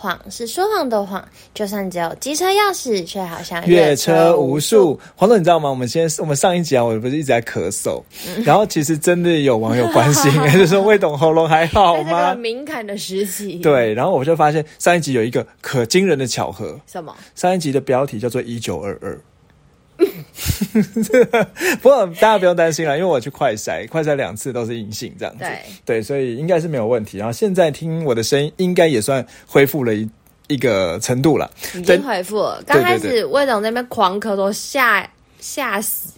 谎是说谎的谎，就算只有机车钥匙，却好像越车无数。黄总，你知道吗？我们先，我们上一集啊，我不是一直在咳嗽，然后其实真的有网友关心，就说魏董喉咙还好吗？敏感的时期。对，然后我就发现上一集有一个可惊人的巧合。什么？上一集的标题叫做一九二二。不过大家不用担心了，因为我去快筛，快筛两次都是阴性，这样子。对对，所以应该是没有问题。然后现在听我的声音，应该也算恢复了一一个程度了。已经恢复了。刚开始魏总那边狂咳，都吓 吓死，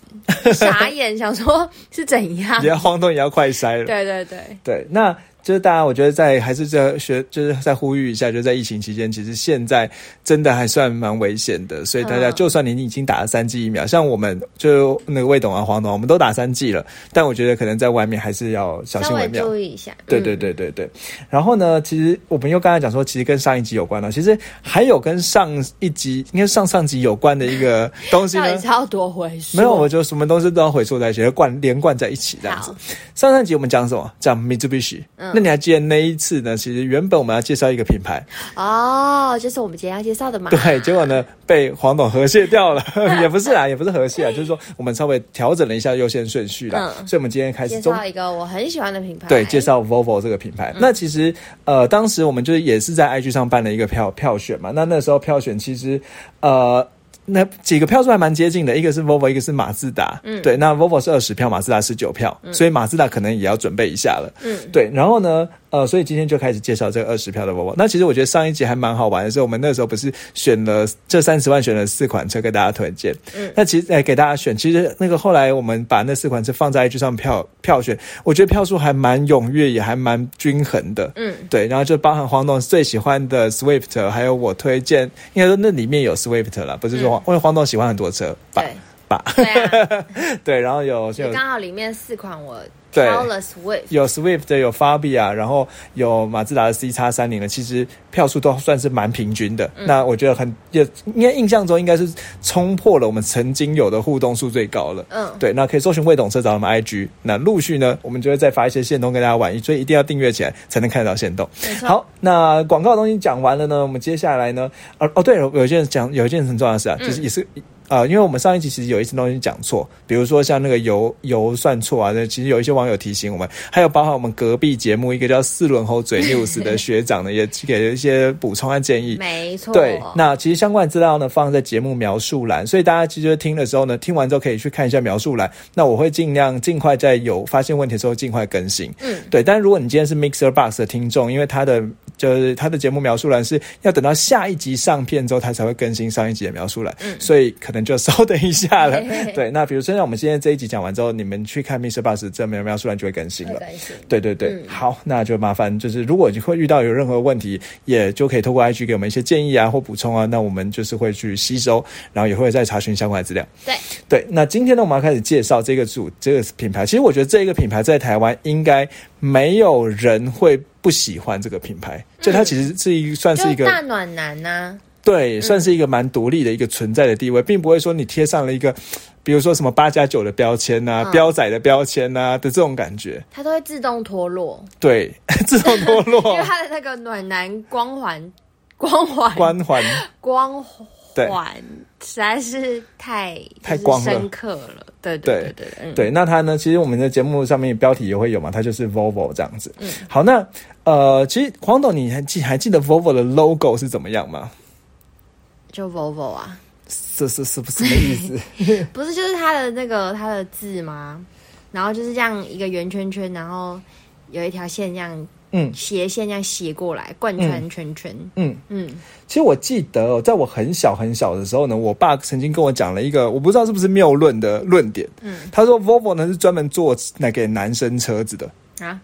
傻眼，想说是怎样？也要晃动，也要快筛了。对对对对，那。就是大家，我觉得在还是在学，就是在呼吁一下，就在疫情期间，其实现在真的还算蛮危险的。所以大家，就算你已经打了三剂疫苗，像我们就那个魏董啊、黄董，我们都打三剂了，但我觉得可能在外面还是要小心为妙，注意一下。对对对对对。然后呢，其实我们又刚才讲说，其实跟上一集有关了。其实还有跟上一集，应该上上集有关的一个东西呢。要多回溯？没有，我就什么东西都要回溯在一起，贯连贯在一起这样子。上上集我们讲什么？讲 Mitsubishi。嗯。那你还记得那一次呢？其实原本我们要介绍一个品牌哦，就是我们今天要介绍的嘛。对，结果呢被黄董和谐掉了，也不是啊，也不是和谐啊，就是说我们稍微调整了一下优先顺序啦。所以，我们今天开始介绍一个我很喜欢的品牌。对，介绍 Volvo 这个品牌。那其实呃，当时我们就是也是在 IG 上办了一个票票选嘛。那那时候票选其实呃。那几个票数还蛮接近的，一个是 Volvo，一个是马自达。嗯，对，那 Volvo 是二十票，马自达十九票，所以马自达可能也要准备一下了。嗯，对，然后呢？呃，所以今天就开始介绍这个二十票的 Volvo。那其实我觉得上一集还蛮好玩的，是我们那时候不是选了这三十万选了四款车给大家推荐。嗯，那其实哎给大家选，其实那个后来我们把那四款车放在 IG 上票票选，我觉得票数还蛮踊跃，也还蛮均衡的。嗯，对，然后就包含黄董最喜欢的 Swift，还有我推荐，应该说那里面有 Swift 了，不是说因为黄董喜欢很多车吧？吧，对，然后有就刚好里面四款我。对，有 Swift，有 Fabia，然后有马自达的 C 叉三零的，其实票数都算是蛮平均的。那我觉得很，也应该印象中应该是冲破了我们曾经有的互动数最高了。嗯，对，那可以搜寻魏董车找我们 IG，那陆续呢，我们就会再发一些线动跟大家玩，所以一定要订阅起来才能看得到线动。好，那广告的东西讲完了呢，我们接下来呢，哦哦，对了，有一件讲有一件很重要的事啊，就是也是。啊，因为我们上一集其实有一些东西讲错，比如说像那个油油算错啊，那其实有一些网友提醒我们，还有包含我们隔壁节目一个叫四轮后嘴 news 的学长呢，也给了一些补充和建议。没错，对，那其实相关资料呢放在节目描述栏，所以大家其实听的时候呢，听完之后可以去看一下描述栏。那我会尽量尽快在有发现问题的时候尽快更新。嗯，对。但如果你今天是 Mixer Box 的听众，因为它的就是他的节目描述栏是要等到下一集上片之后，他才会更新上一集的描述栏，嗯，所以可能。就稍等一下了，对。那比如说，像我们今天这一集讲完之后，你们去看《Mr. Bus》这描描述栏就会更新了。对对对，好，那就麻烦就是，如果你会遇到有任何问题，也就可以透过 IG 给我们一些建议啊或补充啊，那我们就是会去吸收，然后也会再查询相关的资料。对对，那今天呢，我们要开始介绍这个组这个品牌。其实我觉得这个品牌在台湾应该没有人会不喜欢这个品牌，就它其实是一算是一个大暖男呐。对，算是一个蛮独立的一个存在的地位，并不会说你贴上了一个，比如说什么八加九的标签呐、标仔的标签呐的这种感觉，它都会自动脱落。对，自动脱落，因为它的那个暖男光环、光环、光环、光环实在是太太光深刻了。对对对对对。那它呢？其实我们的节目上面标题也会有嘛，它就是 Volvo 这样子。嗯，好，那呃，其实黄董，你还记还记得 Volvo 的 logo 是怎么样吗？就 Volvo 啊，这是是不是什么意思？不是，就是它的那个它的字吗？然后就是这样一个圆圈圈，然后有一条线这样，嗯，斜线这样斜过来，贯穿圈圈。嗯嗯。其实我记得，在我很小很小的时候呢，我爸曾经跟我讲了一个，我不知道是不是谬论的论点。嗯，他说 Volvo 呢是专门做那给男生车子的啊。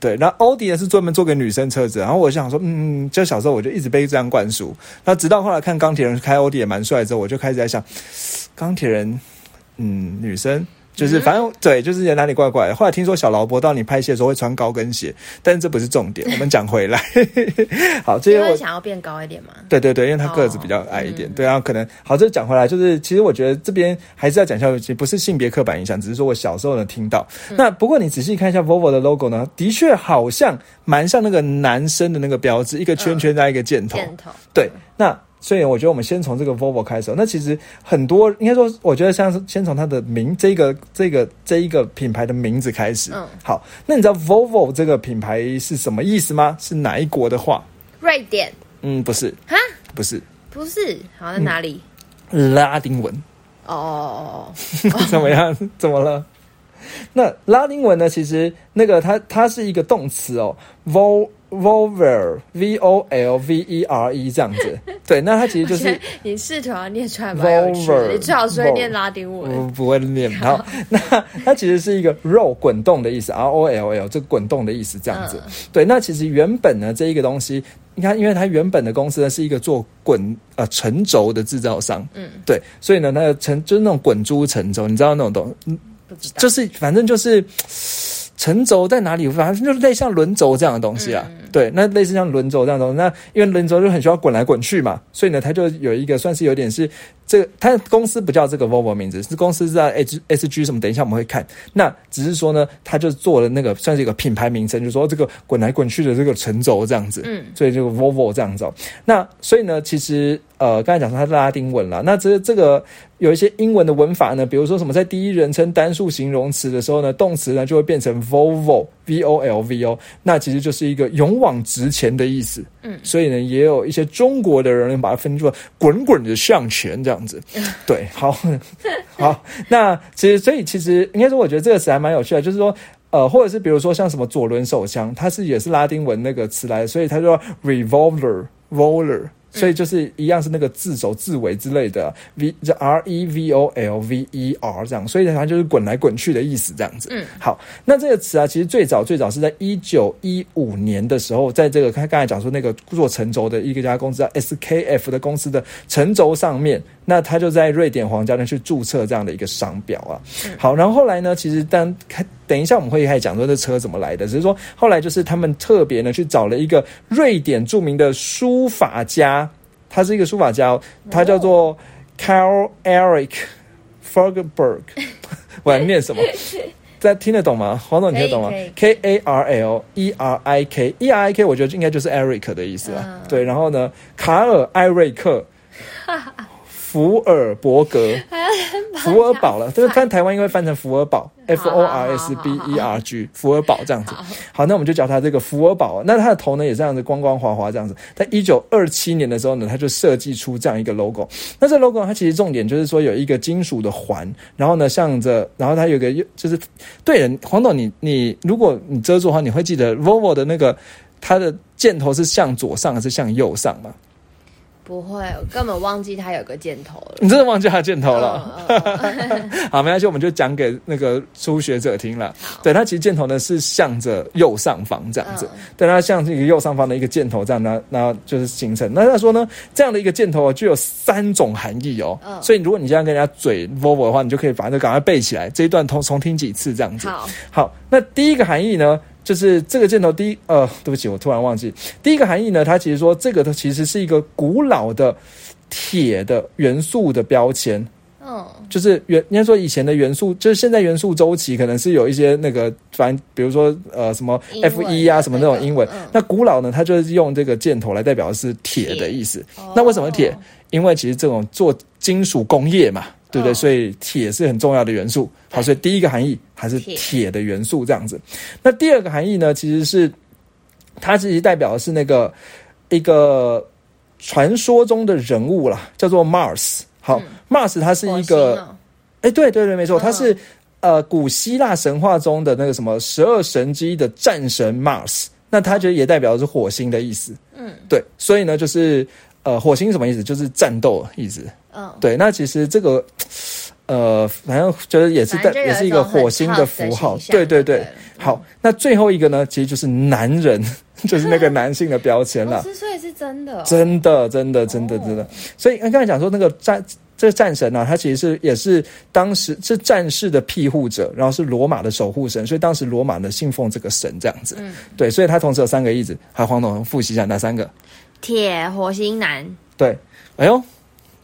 对，那奥迪呢是专门做给女生车子，然后我想说，嗯，就小时候我就一直被这样灌输，那直到后来看钢铁人开奥迪也蛮帅之后，我就开始在想，钢铁人，嗯，女生就是反正对，就是哪里怪怪的。后来听说小劳勃到你拍戏的时候会穿高跟鞋，但是这不是重点。我们讲回来，好，这些我想要变高一点嘛？对对对，因为他个子比较矮一点。对啊，可能好，这讲回来，就是其实我觉得这边还是要讲一下，其实不是性别刻板印象，只是说我小时候能听到。那不过你仔细看一下 Volvo 的 logo 呢，的确好像蛮像那个男生的那个标志，一个圈圈加一个箭头。箭头。对，那。所以我觉得我们先从这个 Volvo 开始。那其实很多应该说，我觉得像是先从它的名，这个这个这一个品牌的名字开始。嗯，好，那你知道 Volvo 这个品牌是什么意思吗？是哪一国的话？瑞典？嗯，不是。哈？不是？不是？好，在哪里？拉丁文。哦。怎么样？怎么了？那拉丁文呢？其实那个它它是一个动词哦，Vol。Volver，V O L V E R E 这样子，对，那它其实就是你试图要念出来蛮有趣的，你最好是会念拉丁文，不会念。好，那它其实是一个肉滚动的意思，R O L L 这滚动的意思这样子。对，那其实原本呢这一个东西，你看，因为它原本的公司呢是一个做滚呃沉轴的制造商，嗯，对，所以呢它的沉就是那种滚珠沉轴，你知道那种东，嗯，不知道，就是反正就是。沉轴在哪里？反正就是类像轮轴这样的东西啊。对，那类似像轮轴这样的东西，那因为轮轴就很需要滚来滚去嘛，所以呢，它就有一个算是有点是这个，它公司不叫这个 Volvo 名字，是公司叫 H S G 什么？等一下我们会看。那只是说呢，它就做了那个算是一个品牌名称，就说这个滚来滚去的这个沉轴这样子。嗯，所以这个 Volvo 这样子。那所以呢，其实呃，刚才讲说它是拉丁文了，那这这个。有一些英文的文法呢，比如说什么在第一人称单数形容词的时候呢，动词呢就会变成 Volvo，V O L V O，那其实就是一个勇往直前的意思。嗯，所以呢，也有一些中国的人把它分作滚滚的向前这样子。对，好，好，那其实所以其实应该说，我觉得这个词还蛮有趣的，就是说，呃，或者是比如说像什么左轮手枪，它是也是拉丁文那个词来，所以它叫 revolver，roller。所以就是一样是那个字首字尾之类的，v 这 r e v o l v e r 这样，所以它就是滚来滚去的意思这样子。嗯，好，那这个词啊，其实最早最早是在一九一五年的时候，在这个他刚才讲说那个做沉轴的一个家公司叫 S K F 的公司的沉轴上面，那他就在瑞典皇家呢去注册这样的一个商标啊。好，然后后来呢，其实当开等一下我们会开始讲说这车怎么来的，只是说后来就是他们特别呢去找了一个瑞典著名的书法家。他是一个书法家，他叫做 Carl Eric Fergberg。我来念什么？在听得懂吗？黄总听得懂吗？K A R L E R I K E R I K，我觉得应该就是 Eric 的意思了。对，然后呢，卡尔艾瑞克。福尔伯格，福尔堡了，这个翻台湾应该翻成福尔堡，F O R S B E R G，福尔堡这样子。好，那我们就叫他这个福尔堡。那他的头呢也这样子光光滑滑这样子。在一九二七年的时候呢，他就设计出这样一个 logo。那这 logo 它其实重点就是说有一个金属的环，然后呢向着，然后它有个就是对人黄董，你你如果你遮住的话，你会记得 Volvo 的那个它的箭头是向左上还是向右上吗？不会，我根本忘记它有个箭头了。你真的忘记它箭头了？好，没关系，我们就讲给那个初学者听了。对，它其实箭头呢是向着右上方这样子，对，它像是一个右上方的一个箭头这样，那那就是形成。那他说呢，这样的一个箭头具有三种含义哦。所以如果你这样跟人家嘴 Volvo 的话，你就可以把这赶快背起来。这一段重重听几次这样子。好，好，那第一个含义呢？就是这个箭头，第一呃，对不起，我突然忘记第一个含义呢。它其实说这个它其实是一个古老的铁的元素的标签。嗯，就是元应该说以前的元素，就是现在元素周期可能是有一些那个，反正比如说呃什么 F 一啊什么那种英文。那古老呢，它就是用这个箭头来代表的是铁的意思。那为什么铁？因为其实这种做金属工业嘛。对不对？所以铁是很重要的元素。好，所以第一个含义还是铁的元素这样子。那第二个含义呢？其实是它其实代表的是那个一个传说中的人物啦，叫做 Mars。好，Mars 它是一个，哎，对对对，没错，它是呃古希腊神话中的那个什么十二神之一的战神 Mars。那它就也代表的是火星的意思。嗯，对，所以呢，就是呃火星什么意思？就是战斗意思。嗯，对，那其实这个，呃，反正就是也是在也是一个火星的符号，对对对。好，那最后一个呢，其实就是男人，就是那个男性的标签了。所以是真的，真的，真的，真的，真的。所以刚才讲说那个战这个战神呢，他其实是也是当时是战士的庇护者，然后是罗马的守护神，所以当时罗马呢信奉这个神这样子。嗯，对，所以他同时有三个意思。还有黄总复习一下哪三个？铁、火星、男。对，哎呦。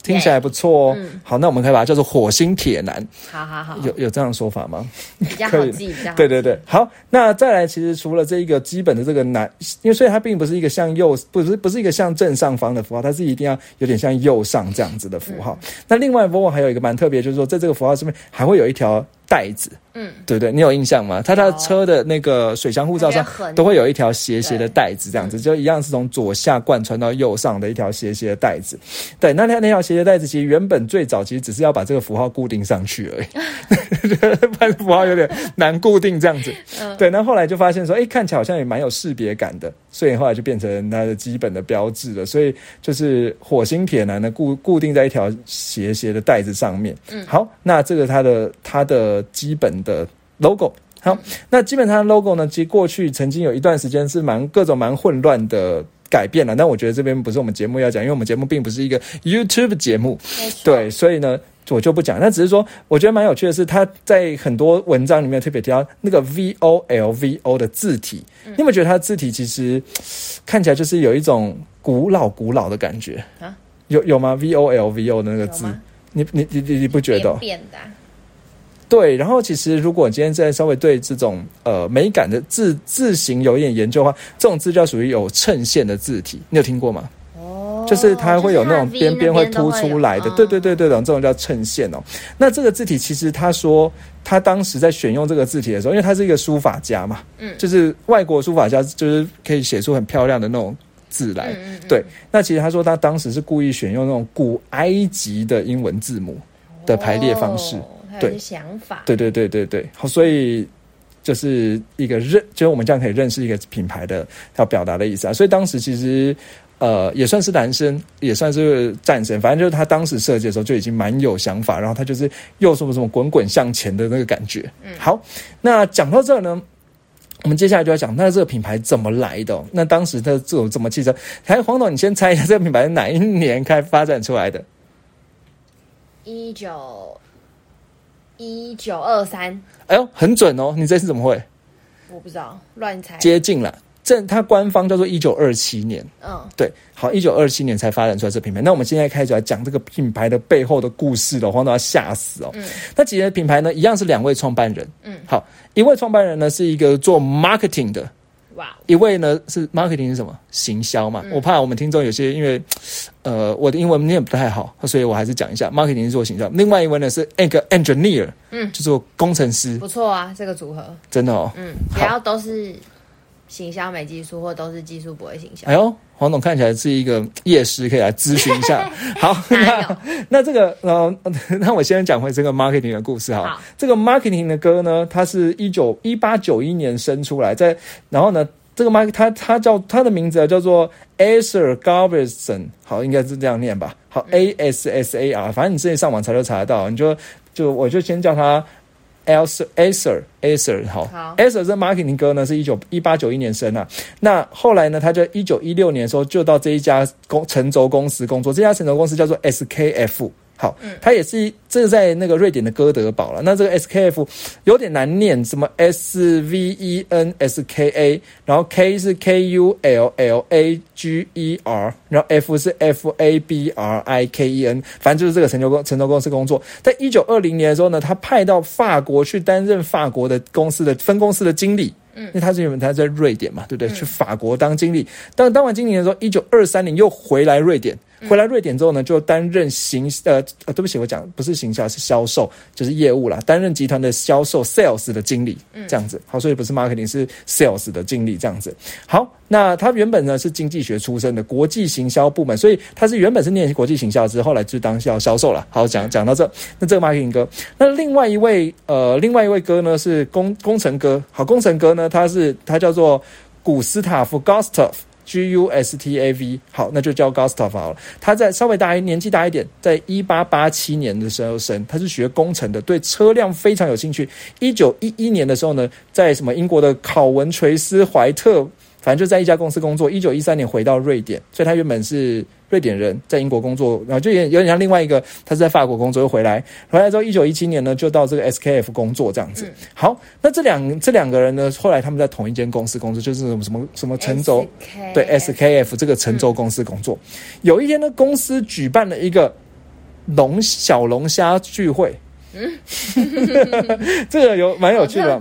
听起来不错哦。好，那我们可以把它叫做火星铁男。好好好，有有这样说法吗？比较好记，比对对对。好，那再来，其实除了这一个基本的这个男，因为所以它并不是一个向右，不是不是一个向正上方的符号，它是一定要有点像右上这样子的符号。那另外，Volvo 还有一个蛮特别，就是说在这个符号上面还会有一条。袋子，嗯，对不对？你有印象吗？他他车的那个水箱护罩上都会有一条斜斜的带子，这样子就一样是从左下贯穿到右上的一条斜斜的带子。对，那那那条斜斜带子其实原本最早其实只是要把这个符号固定上去而已，把符号有点难固定这样子。对，那后来就发现说，哎，看起来好像也蛮有识别感的，所以后来就变成它的基本的标志了。所以就是火星铁男呢固固定在一条斜斜的带子上面。嗯，好，那这个它的它的。基本的 logo 好，那基本上 logo 呢，其实过去曾经有一段时间是蛮各种蛮混乱的改变了。但我觉得这边不是我们节目要讲，因为我们节目并不是一个 YouTube 节目，对，所以呢我就不讲。那只是说，我觉得蛮有趣的是，他在很多文章里面特别提到那个 V O L V O 的字体，你有没有觉得它字体其实看起来就是有一种古老古老的感觉啊？有有吗？V O L V O 的那个字，你你你你你不觉得？变的。对，然后其实如果今天再稍微对这种呃美感的字字形有一点研究的话，这种字叫属于有衬线的字体，你有听过吗？哦，就是它会有那种边边会凸出来的，对对对对的，这种叫衬线哦。那这个字体其实他说他当时在选用这个字体的时候，因为他是一个书法家嘛，嗯，就是外国书法家，就是可以写出很漂亮的那种字来。对，那其实他说他当时是故意选用那种古埃及的英文字母的排列方式。对想法，对对对对对，好，所以就是一个认，就是我们这样可以认识一个品牌的要表达的意思啊。所以当时其实呃也算是男生，也算是战神，反正就是他当时设计的时候就已经蛮有想法，然后他就是又什么什么滚滚向前的那个感觉。嗯，好，那讲到这呢，我们接下来就要讲那这个品牌怎么来的？那当时的这种怎么汽车？哎黄总，你先猜一下这个品牌是哪一年开发展出来的？一九。一九二三，哎呦，很准哦！你这次怎么会？我不知道，乱猜。接近了，这它官方叫做一九二七年。嗯，对，好，一九二七年才发展出来这品牌。那我们现在开始来讲这个品牌的背后的故事了，黄都要吓死哦。嗯，那几个品牌呢，一样是两位创办人。嗯，好，一位创办人呢是一个做 marketing 的。哇，一位呢是 marketing 是什么？行销嘛。我怕我们听众有些因为，呃，我的英文念不太好，所以我还是讲一下 marketing 是做行销。另外一位呢是那个 engineer，嗯，就做工程师。不错啊，这个组合真的哦。嗯，不要都是。行销没技术，或都是技术不会行销。哎呦，黄总看起来是一个夜师，可以来咨询一下。好，那 那这个呃，那我先讲回这个 marketing 的故事哈。这个 marketing 的歌呢，它是一九一八九一年生出来，在然后呢，这个 mark 他他叫他的名字叫做 Asher Garberson，好，应该是这样念吧。好，A S S A R，反正你自己上网查都查得到。你就就我就先叫他。Acer Acer 好，Acer 这 marketing 哥呢是一九一八九一年生啊，那后来呢，他就一九一六年的时候就到这一家公成轴公司工作，这家成轴公司叫做 SKF。好，它也是这个在那个瑞典的哥德堡了。那这个 SKF 有点难念，什么 S V E N S K A，然后 K 是 K U L L A G E R，然后 F 是 F A B R I K E N，反正就是这个成就公成就公司工作。在一九二零年的时候呢，他派到法国去担任法国的公司的分公司的经理。嗯，因为他是因为他在瑞典嘛，对不对？去法国当经理，当当完经理的时候，一九二三年又回来瑞典。回来瑞典之后呢，就担任行呃呃，对不起，我讲不是行销，是销售，就是业务啦。担任集团的销售 sales 的经理，这样子。好，所以不是 marketing，是 sales 的经理这样子。好，那他原本呢是经济学出身的，国际行销部门，所以他是原本是念国际行销，之后来就当销销售了。好，讲讲到这，那这个 marketing 哥，那另外一位呃，另外一位哥呢是工工程哥。好，工程哥呢，他是他叫做古斯塔夫 Gustav。G U S T A V，好，那就叫 Gustav 好了。他在稍微大一年纪大一点，在一八八七年的时候生，他是学工程的，对车辆非常有兴趣。一九一一年的时候呢，在什么英国的考文垂斯怀特反正就在一家公司工作。一九一三年回到瑞典，所以他原本是瑞典人，在英国工作，然后就有有点像另外一个，他是在法国工作又回来，回来之后一九一七年呢就到这个 SKF 工作这样子。好，那这两这两个人呢，后来他们在同一间公司工作，就是什么什么什么陈轴，对 SKF 这个陈轴公司工作。有一天呢，公司举办了一个龙小龙虾聚会。嗯，这个有蛮有趣的，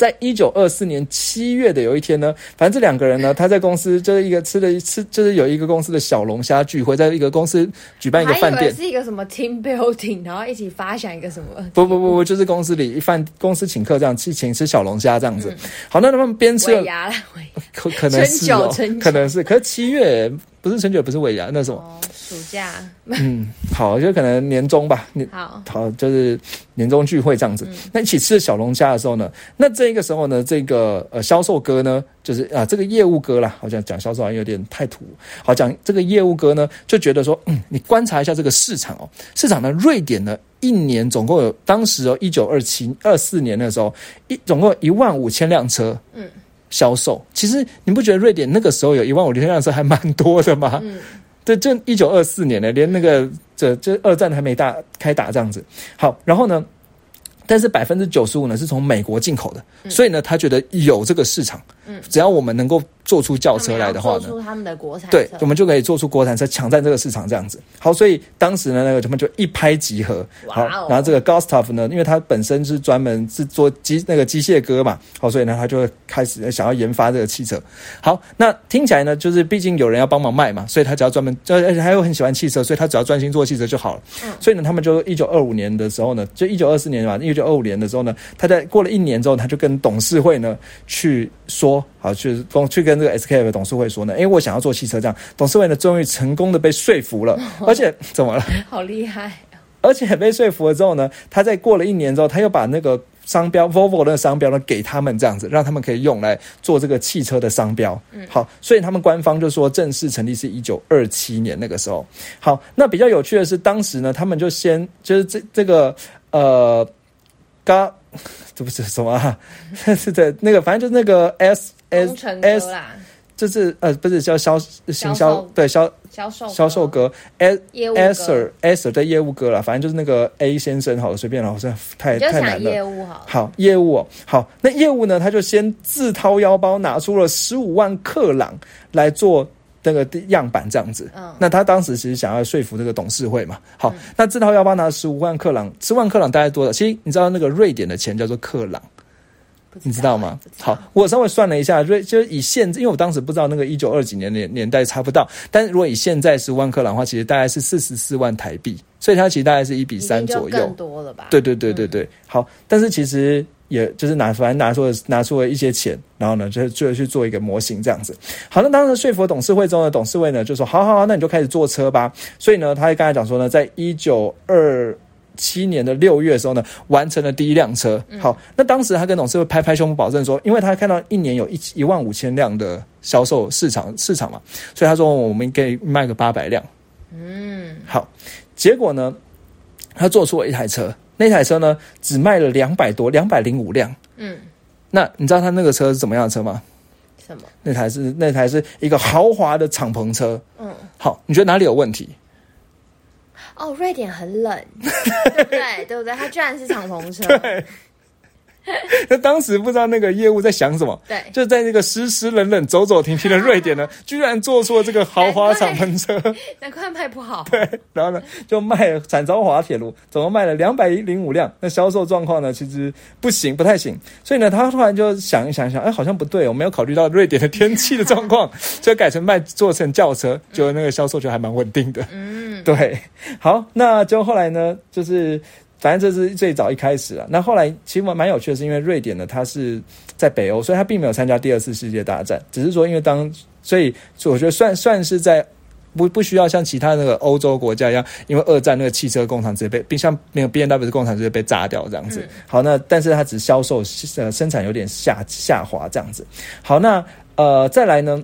在一九二四年七月的有一天呢，反正这两个人呢，他在公司就是一个吃了吃，就是有一个公司的小龙虾聚会，在一个公司举办一个饭店，是一个什么 team building，然后一起发想一个什么？不不不不，就是公司里一饭公司请客这样去请吃小龙虾这样子。好，那他们边吃，可可能是哦，可能是，可是七月。不是春节，不是尾牙，那什么？暑假。嗯，好，就可能年终吧。好，好，就是年终聚会这样子。那一起吃小龙虾的时候呢，那这个时候呢，这个呃销售哥呢，就是啊这个业务哥啦，好像讲销售好像有点太土。好，讲这个业务哥呢，就觉得说，嗯，你观察一下这个市场哦，市场呢，瑞典呢，一年总共有当时哦，一九二七二四年的时候，一总共一万五千辆车。嗯。销售其实你不觉得瑞典那个时候有一万五千辆车还蛮多的吗？嗯，对，就一九二四年呢，连那个这这二战还没打开打这样子。好，然后呢？但是百分之九十五呢是从美国进口的，所以呢，他觉得有这个市场。嗯，只要我们能够做出轿车来的话呢，做出他们的国产，对，我们就可以做出国产车，抢占这个市场这样子。好，所以当时呢，那个他们就一拍即合。好，然后这个 Gustav 呢，因为他本身是专门是做机那个机械哥嘛，好，所以呢，他就开始想要研发这个汽车。好，那听起来呢，就是毕竟有人要帮忙卖嘛，所以他只要专门，而且他又很喜欢汽车，所以他只要专心做汽车就好了。嗯，所以呢，他们就一九二五年的时候呢，就一九二四年嘛，一九二五年的时候呢，他在过了一年之后，他就跟董事会呢去说。好，去跟去跟这个 SKF 的董事会说呢，因为我想要做汽车，这样董事会呢终于成功的被说服了，而且怎么了？好厉害！而且被说服了之后呢，他在过了一年之后，他又把那个商标 Volvo 的商标呢给他们，这样子让他们可以用来做这个汽车的商标。嗯，好，所以他们官方就说正式成立是一九二七年那个时候。好，那比较有趣的是，当时呢，他们就先就是这这个呃，刚 这不是什么，是对那个反正就是那个 S。S S 就是呃，不是叫销行销对销销售销售哥。S S S 的业务哥了，反正就是那个 A 先生，好了，随便了，好像太太难了。业务好，好业务好，那业务呢，他就先自掏腰包拿出了十五万克朗来做那个样板，这样子。嗯，那他当时其实想要说服这个董事会嘛。好，那自掏腰包拿十五万克朗，十万克朗大概多少？其实你知道那个瑞典的钱叫做克朗。你知道吗？好，我稍微算了一下，瑞就以现，因为我当时不知道那个一九二几年年年代差不到，但是如果以现在十万克朗的话，其实大概是四十四万台币，所以它其实大概是一比三左右，更多了吧？对对对对对，好，但是其实也就是拿反正拿出了拿出了一些钱，然后呢就就去做一个模型这样子。好，那当时说服董事会中的董事会呢就说，好好好，那你就开始坐车吧。所以呢，他刚才讲说呢，在一九二。七年的六月的时候呢，完成了第一辆车。好，那当时他跟董事会拍拍胸脯保证说，因为他看到一年有一一万五千辆的销售市场市场嘛，所以他说我们可以卖个八百辆。嗯，好，结果呢，他做出了一台车，那台车呢只卖了两百多，两百零五辆。嗯，那你知道他那个车是怎么样的车吗？什么？那台是那台是一个豪华的敞篷车。嗯，好，你觉得哪里有问题？哦，瑞典很冷，对不对？对不对？它居然是敞篷车。那当时不知道那个业务在想什么，对，就在那个湿湿冷冷、走走停停的瑞典呢，居然做出了这个豪华敞篷车，难怪卖不好。对，然后呢，就卖展昭华铁路，总共卖了两百零五辆。那销售状况呢，其实不行，不太行。所以呢，他突然就想一想，想，哎，好像不对，我没有考虑到瑞典的天气的状况，就改成卖做成轿车，就那个销售就还蛮稳定的。嗯，对。好，那就后来呢，就是。反正这是最早一开始啊，那后来其实蛮蛮有趣的，是因为瑞典呢，它是在北欧，所以它并没有参加第二次世界大战，只是说因为当，所以我觉得算算是在不不需要像其他那个欧洲国家一样，因为二战那个汽车工厂直接被，并像那个 B N W 的工厂直接被炸掉这样子。好，那但是它只销售呃生产有点下下滑这样子。好，那呃再来呢？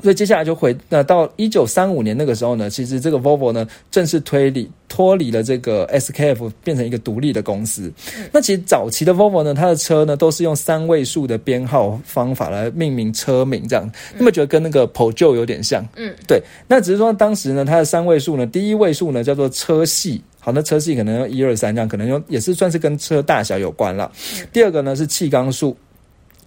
所以接下来就回那到一九三五年那个时候呢，其实这个 Volvo 呢正式推理脱离了这个 SKF，变成一个独立的公司。那其实早期的 Volvo 呢，它的车呢都是用三位数的编号方法来命名车名，这样，那么觉得跟那个 Peugeot 有点像？嗯，对。那只是说当时呢，它的三位数呢，第一位数呢叫做车系，好，那车系可能用一二三这样，可能用也是算是跟车大小有关了。第二个呢是气缸数。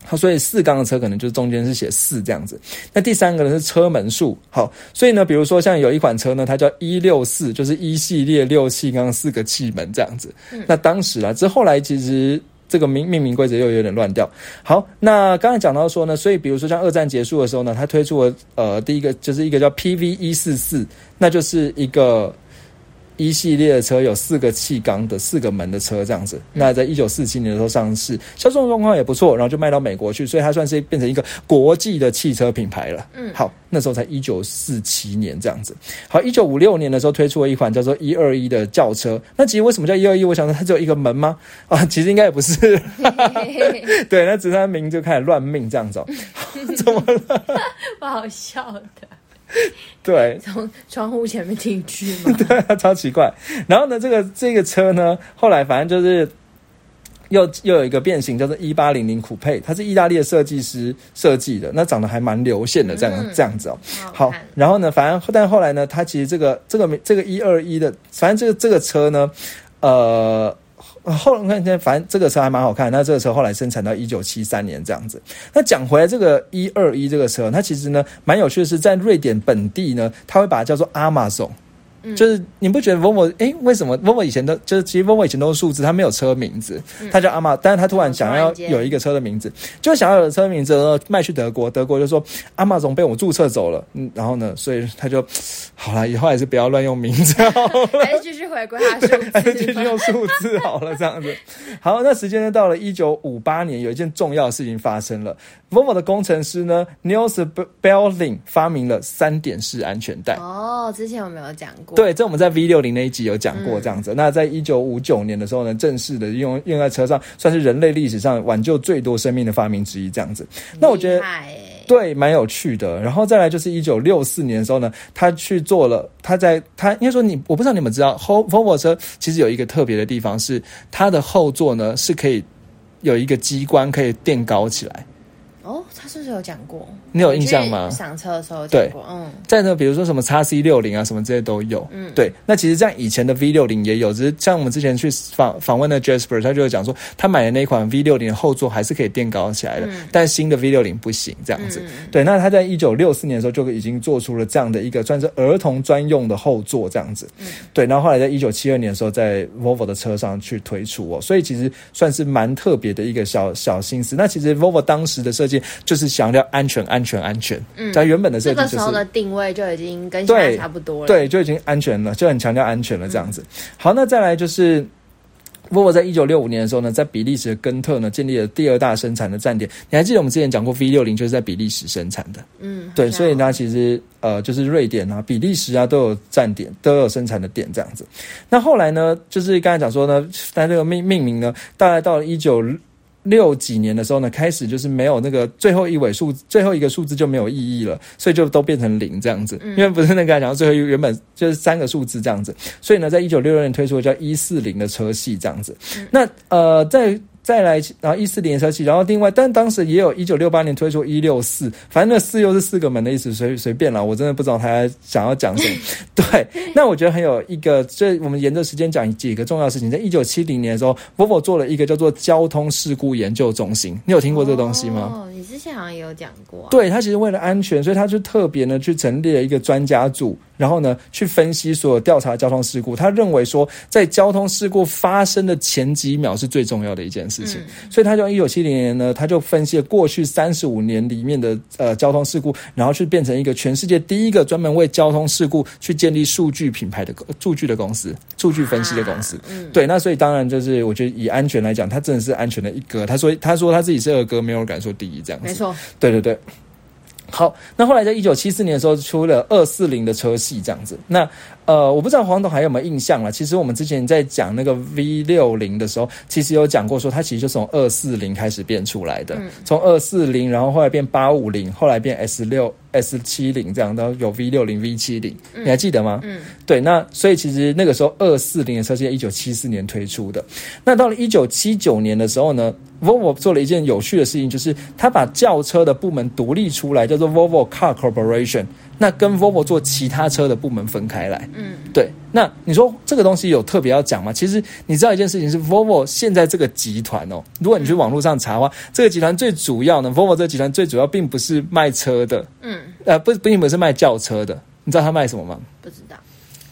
好，所以四缸的车可能就是中间是写四这样子。那第三个呢是车门数。好，所以呢，比如说像有一款车呢，它叫一六四，就是一系列六气缸四个气门这样子。那当时啊，这后来其实这个命命名规则又有点乱掉。好，那刚才讲到说呢，所以比如说像二战结束的时候呢，它推出了呃第一个就是一个叫 PV 一四四，那就是一个。一系列的车有四个气缸的四个门的车这样子，那在一九四七年的时候上市，销售状况也不错，然后就卖到美国去，所以它算是变成一个国际的汽车品牌了。嗯，好，那时候才一九四七年这样子。好，一九五六年的时候推出了一款叫做一二一的轿车。那其实为什么叫一二一？我想说它只有一个门吗？啊，其实应该也不是。对，那只是它名就开始乱命这样子。怎么了？不好笑的。对，从窗户前面进去嘛。对，超奇怪。然后呢，这个这个车呢，后来反正就是又又有一个变形，叫做一八零零酷配，它是意大利的设计师设计的，那长得还蛮流线的，这样这样子哦。好，然后呢，反正但后来呢，它其实这个这个这个一二一的，反正这个这个车呢，呃。后来看现在，反正这个车还蛮好看。那这个车后来生产到一九七三年这样子。那讲回来，这个一二一这个车，它其实呢蛮有趣的是，在瑞典本地呢，它会把它叫做 Amazon 就是你不觉得 Volvo 哎？为什么 Volvo 以前都就是其实 Volvo 以前都是数字，它没有车名字，它叫阿玛，但是它突然想要有一个车的名字，就想要有车名字，然后卖去德国，德国就说阿玛总被我注册走了，嗯，然后呢，所以他就好了，以后还是不要乱用名字，还是继续回归他数字，还是继续用数字好了，这样子。好，那时间呢到了一九五八年，有一件重要的事情发生了，Volvo 的工程师呢 Niels b e l l i n g 发明了三点式安全带。哦，之前我没有讲过。对，这我们在 V 六零那一集有讲过这样子。那在一九五九年的时候呢，正式的用用在车上，算是人类历史上挽救最多生命的发明之一。这样子，那我觉得对，蛮有趣的。然后再来就是一九六四年的时候呢，他去做了，他在他应该说你，我不知道你们知道，Volvo 车其实有一个特别的地方是，它的后座呢是可以有一个机关可以垫高起来。哦，他是不是有讲过？你有印象吗？上车的时候讲过，嗯，在那比如说什么叉 C 六零啊，什么这些都有，嗯，对。那其实像以前的 V 六零也有，只是像我们之前去访访问的 Jasper，他就有讲说，他买的那款 V 六零后座还是可以垫高起来的，但新的 V 六零不行，这样子。对，那他在一九六四年的时候就已经做出了这样的一个算是儿童专用的后座这样子，嗯，对。然后后来在一九七二年的时候，在 Volvo 的车上去推出哦，所以其实算是蛮特别的一个小小心思。那其实 Volvo 当时的设计。就是强调安全，安全，安全。嗯，在原本的设计，这个时候的定位就已经跟现在差不多了。对，就已经安全了，就很强调安全了。这样子。好，那再来就是。沃尔沃在一九六五年的时候呢，在比利时的根特呢建立了第二大生产的站点。你还记得我们之前讲过 V 六零就是在比利时生产的？嗯，对，所以呢，其实呃，就是瑞典啊、比利时啊都有站点，都有生产的点这样子。那后来呢，就是刚才讲说呢，在这个命命名呢，大概到了一九。六几年的时候呢，开始就是没有那个最后一尾数，最后一个数字就没有意义了，所以就都变成零这样子。因为不是那个讲到最后一原本就是三个数字这样子，所以呢，在一九六六年推出的叫一四零的车系这样子。那呃，在再来，然后一四年车系，然后另外，但当时也有一九六八年推出一六四，反正那四又是四个门的意思，随随便了，我真的不知道他想要讲什么。对，那我觉得很有一个，这我们沿着时间讲几个重要事情。在一九七零年的时候，Volvo 做了一个叫做交通事故研究中心，你有听过这个东西吗？哦，你之前好像也有讲过。对他其实为了安全，所以他就特别呢去成立了一个专家组。然后呢，去分析所有调查交通事故。他认为说，在交通事故发生的前几秒是最重要的一件事情。所以，他就一九七零年呢，他就分析了过去三十五年里面的呃交通事故，然后去变成一个全世界第一个专门为交通事故去建立数据品牌的数据的公司，数据分析的公司。对，那所以当然就是我觉得以安全来讲，他真的是安全的一哥。他说他说他自己是二哥，没有人敢说第一这样子。没错，对对对。好，那后来在一九七四年的时候出了二四零的车系这样子。那呃，我不知道黄董还有没有印象了。其实我们之前在讲那个 V 六零的时候，其实有讲过说，它其实就从二四零开始变出来的。从二四零，然后后来变八五零，后来变 S 六、S 七零这样，然后有 V 六零、V 七零，你还记得吗？嗯，对。那所以其实那个时候二四零的车是在一九七四年推出的。那到了一九七九年的时候呢？Volvo 做了一件有趣的事情，就是他把轿车的部门独立出来，叫做 Volvo Car Corporation。那跟 Volvo 做其他车的部门分开来。嗯，对。那你说这个东西有特别要讲吗？其实你知道一件事情是，Volvo 现在这个集团哦，如果你去网络上查的话，这个集团最主要呢，Volvo 这个集团最主要并不是卖车的。嗯，呃，不，并不是卖轿车的。你知道他卖什么吗？不知道。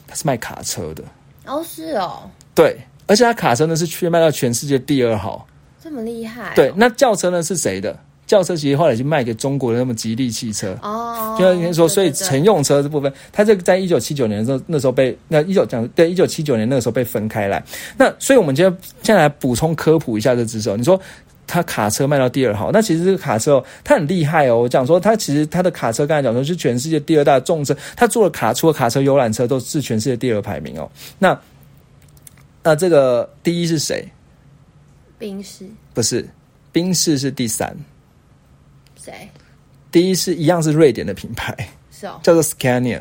他是卖卡车的。哦，是哦。对，而且他卡车呢是去卖到全世界第二好。这么厉害？对，那轿车呢是谁的？轿车其实后来就卖给中国的那么吉利汽车哦。就应该说，所以乘用车这部分，它这个在一九七九年的时候，那时候被那一九讲对一九七九年那个时候被分开来。那所以我们今天现在来补充科普一下这只手。你说它卡车卖到第二好，那其实这个卡车哦它很厉害哦。我讲说它其实它的卡车刚才讲说是全世界第二大重车，它做的卡除了卡车、游览车都是全世界第二排名哦。那那这个第一是谁？宾士不是，宾士是第三。谁？第一是一样是瑞典的品牌，是哦，叫做 Scania，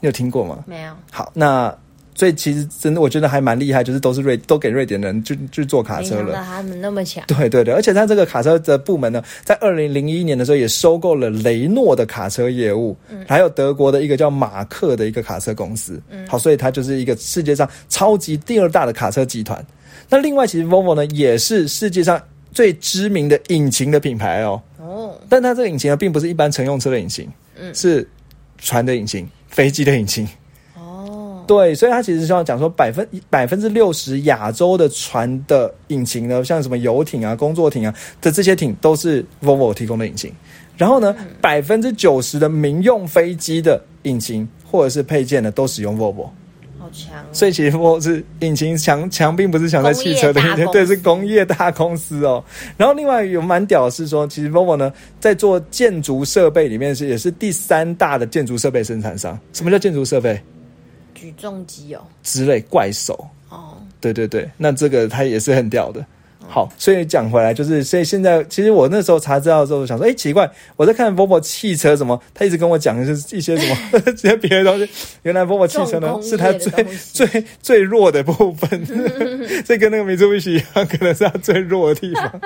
你有听过吗？没有。好，那所以其实真的我觉得还蛮厉害，就是都是瑞都给瑞典人就就做卡车了。他们那么强？对对对，而且他这个卡车的部门呢，在二零零一年的时候也收购了雷诺的卡车业务，嗯，还有德国的一个叫马克的一个卡车公司，嗯，好，所以它就是一个世界上超级第二大的卡车集团。那另外，其实 Volvo 呢也是世界上最知名的引擎的品牌哦。哦，但它这个引擎呢，并不是一般乘用车的引擎，嗯，是船的引擎、飞机的引擎。哦，对，所以它其实是要讲说，百分百分之六十亚洲的船的引擎呢，像什么游艇啊、工作艇啊的这些艇，都是 Volvo 提供的引擎。然后呢，百分之九十的民用飞机的引擎或者是配件呢，都使用 Volvo。所以其实我是引擎强强，并不是强在汽车的，对，是工业大公司哦。然后另外有蛮屌的是说，其实 Volvo 呢在做建筑设备里面是也是第三大的建筑设备生产商。什么叫建筑设备？举重机哦，之类怪手哦。对对对，那这个它也是很屌的。好，所以讲回来就是，所以现在其实我那时候查资料的时候想说，哎，奇怪，我在看 Volvo 汽车什么，他一直跟我讲的是一些什么 这些别的东西。原来 Volvo 汽车呢是它最最最弱的部分，这跟那个名著不齐一样，可能是它最弱的地方。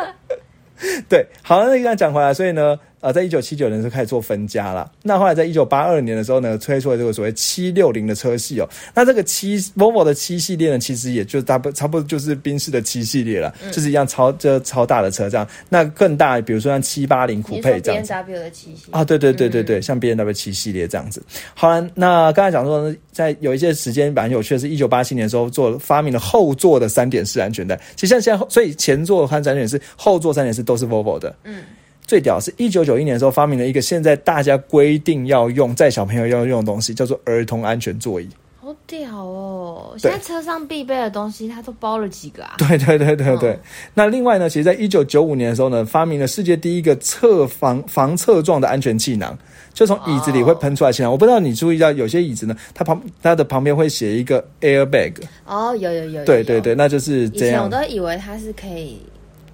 对，好，那刚讲回来，所以呢。呃，在一九七九年就开始做分家了。那后来在一九八二年的时候呢，推出了这个所谓七六零的车系哦。那这个七 Volvo 的七系列呢，其实也就大不差不多就是宾士的七系列了，就是一样超这超大的车这样。那更大，比如说像七八零酷配这样子。B N W 的七系啊，对对对对对，像 B N W 七系列这样子。好了，那刚才讲说，在有一些时间蛮有趣的是，一九八七年的时候做发明了后座的三点式安全带。其实像现在，所以前座和三点式、后座三点式都是 Volvo 的。嗯。最屌是一九九一年的时候发明了一个现在大家规定要用在小朋友要用的东西，叫做儿童安全座椅。好屌哦！现在车上必备的东西，它都包了几个啊？对对对对对。那另外呢，其实在一九九五年的时候呢，发明了世界第一个侧防防侧撞的安全气囊，就从椅子里会喷出来气囊。我不知道你注意到有些椅子呢，它旁它的旁边会写一个 airbag。哦，有有有。对对对，那就是这样。我都以为它是可以。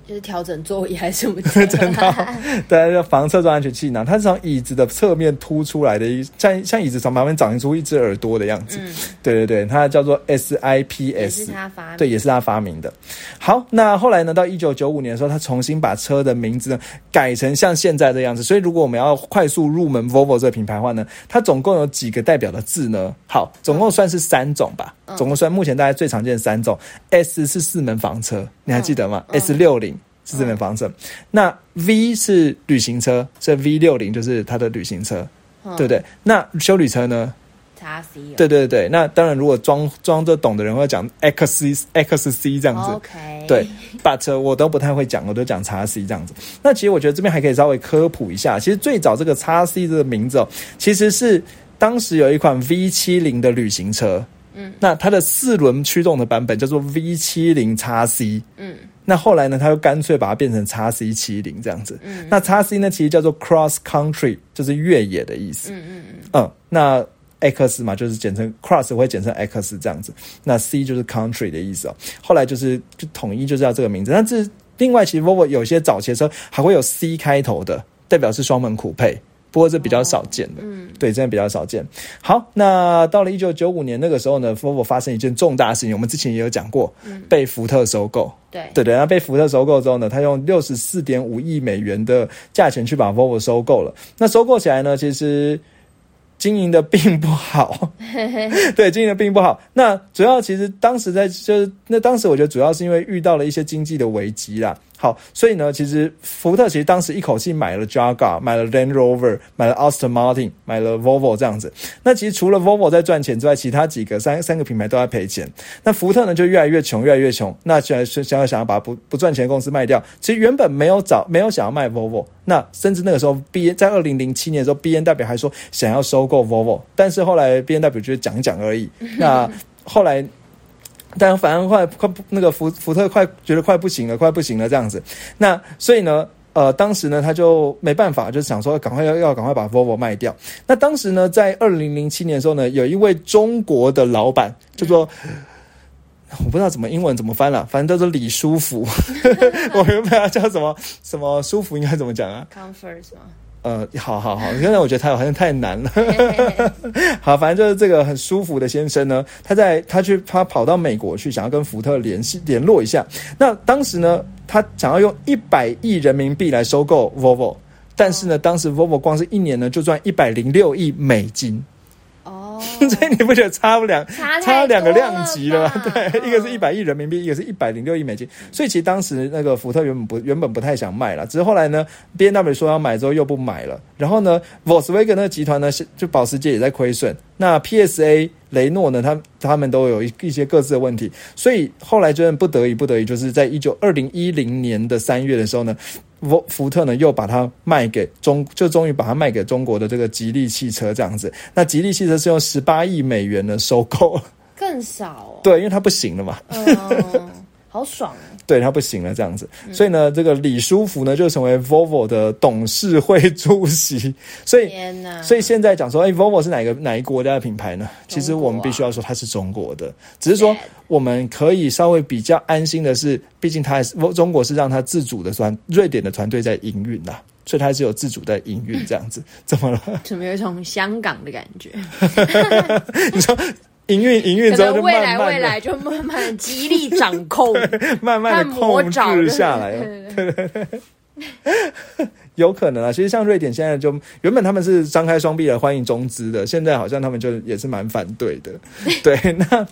就是调整座椅还是什么？真的，对，叫防侧撞安全气囊，它是从椅子的侧面凸出来的，一像像椅子从旁边长出一只耳朵的样子。嗯，对对对，它叫做 SIPS，是他发，对，也是他发明的。好，那后来呢？到一九九五年的时候，他重新把车的名字改成像现在的样子。所以，如果我们要快速入门 Volvo 这个品牌的话呢，它总共有几个代表的字呢？好，总共算是三种吧。总共算目前大家最常见的三种。S 是四门房车，你还记得吗？S 六零。是这门房车，那 V 是旅行车，这 V 六零就是它的旅行车，对不对？那修旅车呢？叉 C。对对对，那当然，如果装装着懂的人会讲 X X C 这样子。OK。对，But 我都不太会讲，我都讲叉 C 这样子。那其实我觉得这边还可以稍微科普一下，其实最早这个叉 C 这个名字哦，其实是当时有一款 V 七零的旅行车。嗯，那它的四轮驱动的版本叫做 V 七零叉 C，嗯，那后来呢，它又干脆把它变成叉 C 七零这样子，嗯，那叉 C 呢，其实叫做 Cross Country，就是越野的意思，嗯嗯嗯，嗯，那 X 嘛，就是简称 Cross 会简称 X 这样子，那 C 就是 Country 的意思哦，后来就是就统一就叫这个名字，那这另外其实 Volvo 有些早期的车还会有 C 开头的，代表是双门酷配。不过这比较少见的，嗯，对，真的比较少见。好，那到了一九九五年那个时候呢，Volvo 发生一件重大事情，我们之前也有讲过，被福特收购。对，对对，那被福特收购之后呢，他用六十四点五亿美元的价钱去把 Volvo 收购了。那收购起来呢，其实经营的并不好，对，经营的并不好。那主要其实当时在就是那当时我觉得主要是因为遇到了一些经济的危机啦。好，所以呢，其实福特其实当时一口气买了 Jaguar，买了 Land Rover，买了 Aston Martin，买了 Volvo 这样子。那其实除了 Volvo 在赚钱之外，其他几个三三个品牌都在赔钱。那福特呢就越来越穷，越来越穷。那想想要想要把不不赚钱的公司卖掉。其实原本没有找没有想要卖 Volvo，那甚至那个时候 B 在二零零七年的时候，B N W 还说想要收购 Volvo，但是后来 B N W 就是讲讲而已。那后来。但反而快快那个福福特快觉得快不行了，快不行了这样子。那所以呢，呃，当时呢他就没办法，就想说赶快要要赶快把 Volvo 卖掉。那当时呢，在二零零七年的时候呢，有一位中国的老板叫做我不知道怎么英文怎么翻了，反正叫做李书福。我原本要叫什么什么舒服，应该怎么讲啊？Comfort 吗？呃，好好好，现在我觉得他好像太难了。好，反正就是这个很舒服的先生呢，他在他去他跑到美国去，想要跟福特联系联络一下。那当时呢，他想要用一百亿人民币来收购 Volvo，但是呢，当时 Volvo 光是一年呢就赚一百零六亿美金。所以你不觉得差不两差两个量级了吗？对，一个是一百亿人民币，一个是一百零六亿美金。所以其实当时那个福特原本不原本不太想卖了，只是后来呢，B N W 说要买之后又不买了。然后呢，Volkswagen 那个集团呢，就保时捷也在亏损。那 P S A 雷诺呢，他他们都有一一些各自的问题。所以后来真的不得已，不得已，就是在一九二零一零年的三月的时候呢。福福特呢又把它卖给中，就终于把它卖给中国的这个吉利汽车这样子。那吉利汽车是用十八亿美元呢收购，更少。对，因为它不行了嘛。嗯，好爽。对他不行了，这样子，所以呢，这个李书福呢就成为 Volvo 的董事会主席。所以，所以现在讲说，哎，Volvo 是哪个哪一国家的品牌呢？其实我们必须要说它是中国的，只是说我们可以稍微比较安心的是，毕竟它是中国是让它自主的团，瑞典的团队在营运呐，所以它是有自主在营运这样子。怎么了？怎么有一种香港的感觉？你说？营运营运之后就慢慢未来就慢慢极力掌控，慢慢的控制下来。对对对，有可能啊。其实像瑞典现在就原本他们是张开双臂来欢迎中资的，现在好像他们就也是蛮反对的。对，那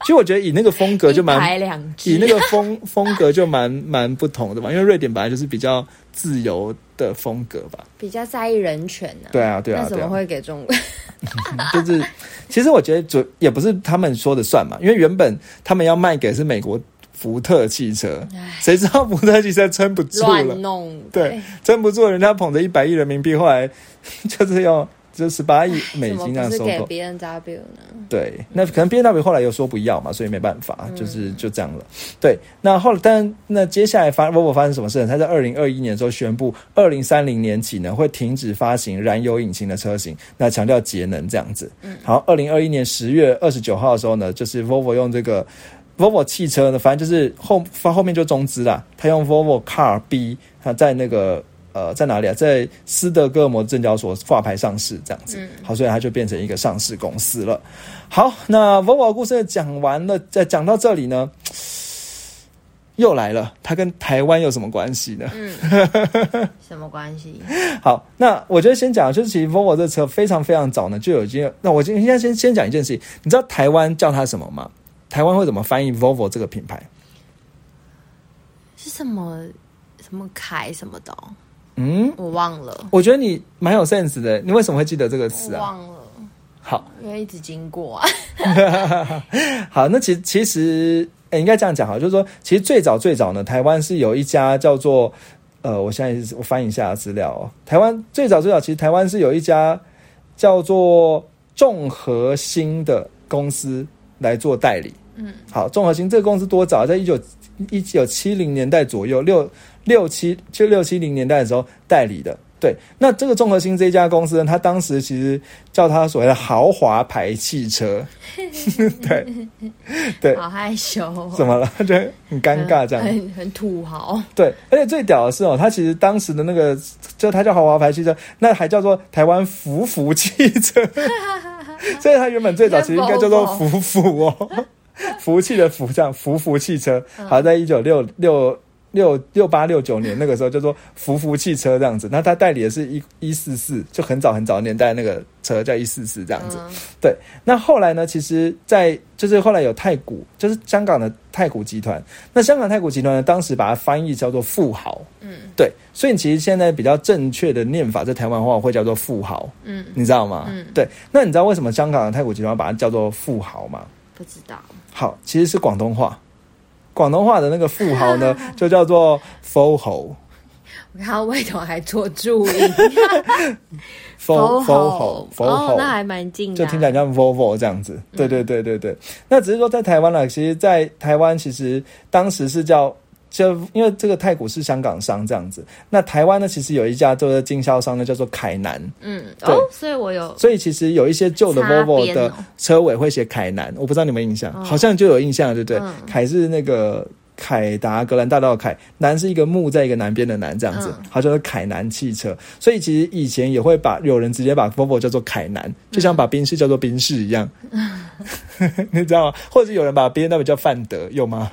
其实我觉得以那个风格就蛮以那个风风格就蛮蛮不同的嘛，因为瑞典本来就是比较自由的风格吧，比较在意人权呢。对啊，对啊，那怎么会给中国？就是，其实我觉得主也不是他们说的算嘛，因为原本他们要卖给是美国福特汽车，谁知道福特汽车撑不住了，对，撑不住，人家捧着一百亿人民币，后来 就是要。就十八亿美金这样收购，B N W 呢？对，那可能 B N W 后来又说不要嘛，所以没办法，就是就这样了。对，那后来，但那接下来发 Volvo 发生什么事？他在二零二一年的时候宣布，二零三零年起呢会停止发行燃油引擎的车型，那强调节能这样子。嗯，好，二零二一年十月二十九号的时候呢，就是 Volvo 用这个 Volvo 汽车呢，反正就是后发后面就中资啦，他用 Volvo Car B，他在那个。呃，在哪里啊？在斯德哥尔摩证交所挂牌上市，这样子。好，所以它就变成一个上市公司了。好，那 Volvo 故事讲完了，再讲到这里呢，又来了，它跟台湾有什么关系呢？嗯，什么关系？好，那我觉得先讲，就是其实 Volvo 这车非常非常早呢，就有经。那我今天先先讲一件事情，你知道台湾叫它什么吗？台湾会怎么翻译 Volvo 这个品牌？是什么什么凯什么的？嗯，我忘了。我觉得你蛮有 sense 的，你为什么会记得这个词啊？忘了。好，因为一直经过啊。好，那其实其实应该这样讲哈，就是说，其实最早最早呢，台湾是有一家叫做呃，我现在我翻一下资料哦。台湾最早最早，其实台湾是有一家叫做众和新的公司，来做代理。嗯，好，综合新这个公司多早，在一九一九七零年代左右，六六七就六七零年代的时候代理的。对，那这个综合星这家公司呢，它当时其实叫它所谓的豪华牌汽车，对对，好害羞，怎么了？就很尴尬这样，很很土豪。对，而且最屌的是哦，它其实当时的那个，就它叫豪华牌汽车，那还叫做台湾福福汽车，所以它原本最早其实应该叫做福福哦，福气的福，这样福福汽车，好，在一九六六。六六八六九年那个时候叫做福福汽车这样子，那他代理的是一一四四，就很早很早年代那个车叫一四四这样子。对，那后来呢？其实，在就是后来有太古，就是香港的太古集团。那香港太古集团呢，当时把它翻译叫做富豪。嗯，对，所以其实现在比较正确的念法，在台湾话会叫做富豪。嗯，你知道吗？嗯，对。那你知道为什么香港的太古集团把它叫做富豪吗？不知道。好，其实是广东话。广东话的那个富豪呢，就叫做 “fo ho”。我看魏总还做注意，“fo fo ho”，“fo ho”，那还蛮近的，就听起来像 “volvo” 这样子。对对对对对，那只是说在台湾呢，其实，在台湾其实当时是叫。就因为这个太古是香港商这样子，那台湾呢，其实有一家做的经销商呢，叫做凯南。嗯，哦，所以我有，所以其实有一些旧的 Volvo 的车尾会写凯南，我不知道你们印象，好像就有印象，对不对？凯是那个凯达格兰大道凯，南是一个木在一个南边的南这样子，它叫做凯南汽车。所以其实以前也会把有人直接把 Volvo 叫做凯南，就像把宾士叫做宾士一样，你知道吗？或者是有人把 B N W 叫范德，有吗？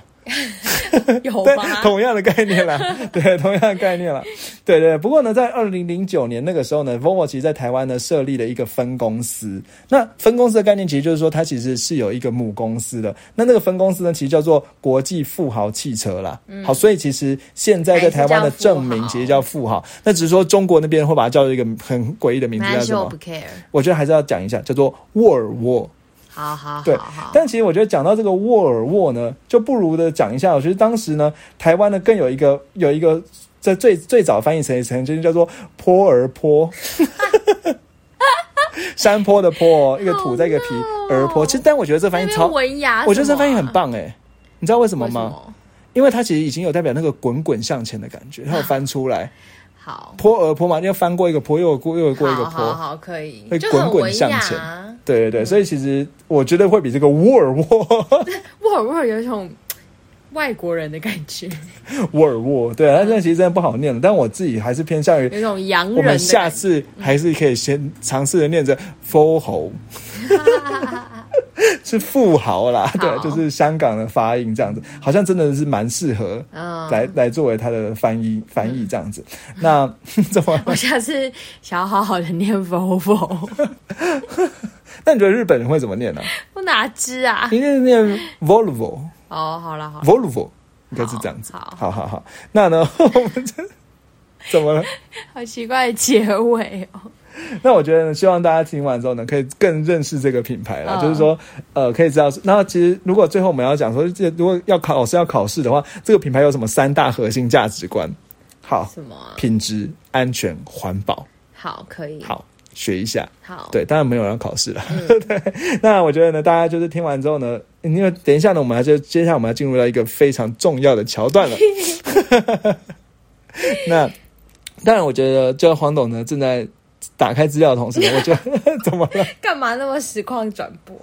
有吗？同样的概念啦，对，同样的概念啦，对对。不过呢，在二零零九年那个时候呢，Volvo 其实在台湾呢设立了一个分公司。那分公司的概念其实就是说，它其实是有一个母公司的。那那个分公司呢，其实叫做国际富豪汽车啦。好，所以其实现在在台湾的证明其实叫富豪。那只是说中国那边会把它叫做一个很诡异的名字，叫什么？我觉得还是要讲一下，叫做沃尔沃。好好对，但其实我觉得讲到这个沃尔沃呢，就不如的讲一下。我觉得当时呢，台湾呢更有一个有一个在最最早翻译成成就叫做坡儿坡，山坡的坡，一个土在一个皮儿坡。其实，但我觉得这翻译超文雅，我觉得这翻译很棒哎。你知道为什么吗？因为它其实已经有代表那个滚滚向前的感觉，它有翻出来。好，坡儿坡嘛，要翻过一个坡，又过又过一个坡，好可以，会滚滚向前。对对对，所以其实我觉得会比这个沃尔沃，沃尔沃有一种外国人的感觉。沃尔沃，对啊，那其实真的不好念了。但我自己还是偏向于有种洋人。我们下次还是可以先尝试着念着 “fo ho”。是富豪啦，对，就是香港的发音这样子，好像真的是蛮适合来来作为他的翻译翻译这样子。那 怎么？我下次想要好好的念 Volvo。那你觉得日本人会怎么念呢？我哪知啊？应该是念 Volvo。哦，好了好，Volvo 应该是这样子。好，好好好。那呢？我们这怎么了？好奇怪的结尾哦。那我觉得呢，希望大家听完之后呢，可以更认识这个品牌了。就是说，呃，可以知道。那其实，如果最后我们要讲说，这如果要考试要考试的话，这个品牌有什么三大核心价值观？好，什么？品质、安全、环保。好，可以。好，学一下。好，对，当然没有人考试了。对。那我觉得呢，大家就是听完之后呢，因为等一下呢，我们就接下来我们要进入到一个非常重要的桥段了。那当然，我觉得就黄董呢正在。打开资料的同时，我就 怎么了？干嘛那么实况转播？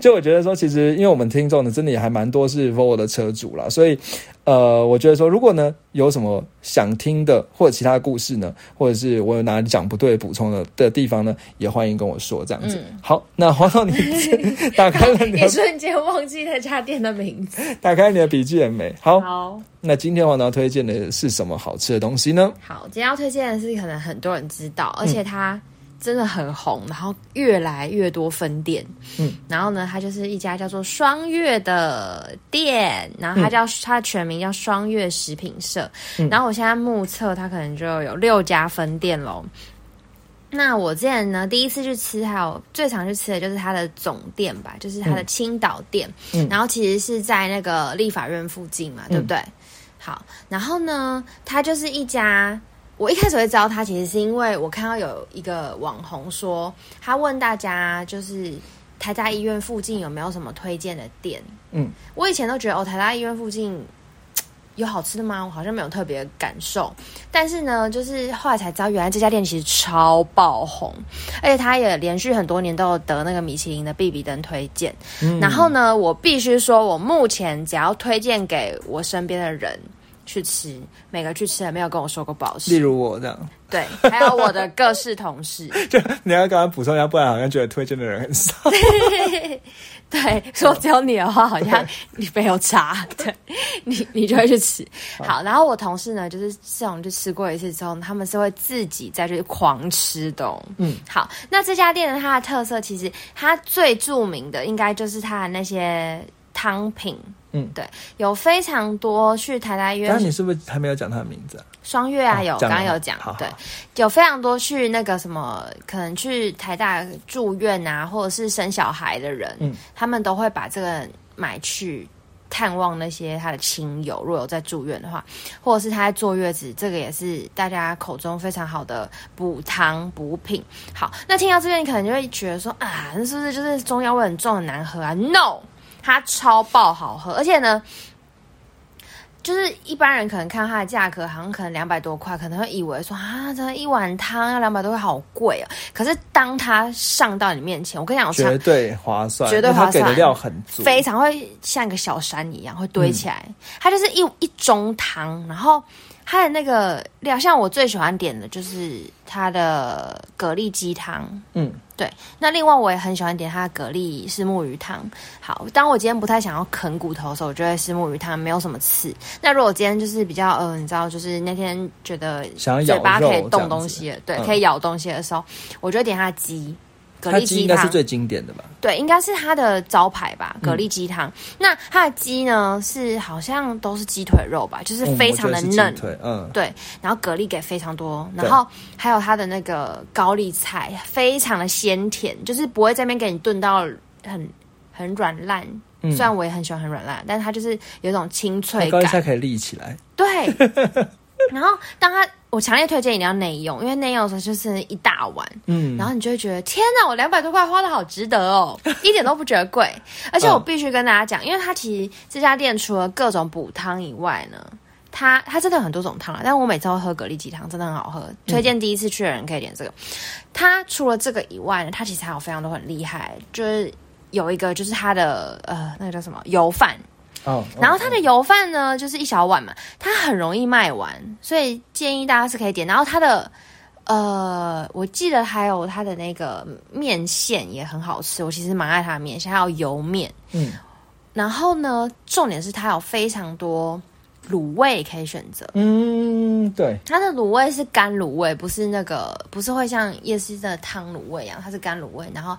就我觉得说，其实因为我们听众呢，真的也还蛮多是 Volvo 的车主啦，所以呃，我觉得说，如果呢有什么想听的或者其他故事呢，或者是我有哪里讲不对补充的的地方呢，也欢迎跟我说这样子。好，那黄总，你 打开了，你瞬间忘记那家店的名字。打开你的笔记很美。好，好。那今天黄总要推荐的是什么好吃的东西呢？好，今天要推荐的是可能很多人知道，而且它真的很红，然后越来越多分店。嗯，然后呢，它就是一家叫做双月的店，然后它叫它的全名叫双月食品社。然后我现在目测它可能就有六家分店喽。那我之前呢，第一次去吃，还有最常去吃的就是它的总店吧，就是它的青岛店。嗯，然后其实是在那个立法院附近嘛，对不对？好，然后呢，它就是一家。我一开始会知道他，其实是因为我看到有一个网红说，他问大家就是台大医院附近有没有什么推荐的店？嗯，我以前都觉得哦，台大医院附近有好吃的吗？我好像没有特别感受。但是呢，就是后来才知道，原来这家店其实超爆红，而且它也连续很多年都有得那个米其林的必比登推荐。然后呢，我必须说，我目前只要推荐给我身边的人去吃，每个去吃的没有跟我说过不好例。如我这样，对，还有我的各式同事。就你要刚刚补充一下，不然好像觉得推荐的人很少。对，说只有你的话，好像你没有差，对 你你就会去吃。好，然后我同事呢，就是这种就吃过一次之后，他们是会自己再去狂吃的、哦。嗯，好，那这家店呢，它的特色其实它最著名的应该就是它的那些汤品。嗯。对，有非常多去台大医院。刚刚你是不是还没有讲他的名字啊？双月啊，哦有刚刚有讲对，有非常多去那个什么，可能去台大住院啊，或者是生小孩的人，嗯。他们都会把这个买去探望那些他的亲友，如果有在住院的话，或者是他在坐月子，这个也是大家口中非常好的补汤补品。好，那听到这边，你可能就会觉得说啊，那是不是就是中药味很重很难喝啊？No，它超爆好喝，而且呢。就是一般人可能看它的价格，好像可能两百多块，可能会以为说啊，这一碗汤要两百多块，好贵哦。可是当它上到你面前，我跟你讲，绝对划算，绝对划算给的料很足，非常会像一个小山一样会堆起来。它就是一一盅汤，然后它的那个料，像我最喜欢点的就是它的蛤蜊鸡汤。嗯，对，那另外我也很喜欢点它的蛤蜊是木鱼汤。好，当我今天不太想要啃骨头的时候，我就会吃木鱼汤，没有什么刺。那如果今天就是比较呃，你知道，就是那天觉得想要咬嘴巴可以动东西，对，嗯可以咬东西的时候，我就点它的鸡。蛤蜊鸡应该是最经典的吧？对，应该是它的招牌吧，嗯蛤蜊鸡汤。那它的鸡呢，是好像都是鸡腿肉吧，就是嗯非常的嫩。嗯，对，然后蛤蜊给非常多，然后还有它的那个高丽菜，非常的鲜甜，就是不会在那边给你炖到很很软烂。嗯虽然我也很喜欢很软烂，但是它就是有一种清脆感。高丽菜可以立起来，对。然后当它，我强烈推荐一定要内用，因为内用的时候就是一大碗，嗯，然后你就会觉得天哪，我两百多块花的好值得哦，一点都不觉得贵。而且我必须跟大家讲，因为它其实这家店除了各种补汤以外呢，它它真的有很多种汤啊。但我每次都会喝蛤蜊鸡汤，真的很好喝，推荐第一次去的人可以点这个。它除了这个以外呢，它其实还有非常多很厉害，就是有一个就是它的呃那个叫什么油饭，哦，然后它的油饭呢，就是一小碗嘛，它很容易卖完，所以建议大家是可以点。然后它的呃，我记得还有它的那个面线也很好吃，我其实蛮爱它的面线，还有油面。嗯，然后呢，重点是它有非常多卤味可以选择。嗯，对，它的卤味是干卤味，不是那个不是会像夜市的汤卤味一样，它是干卤味，然后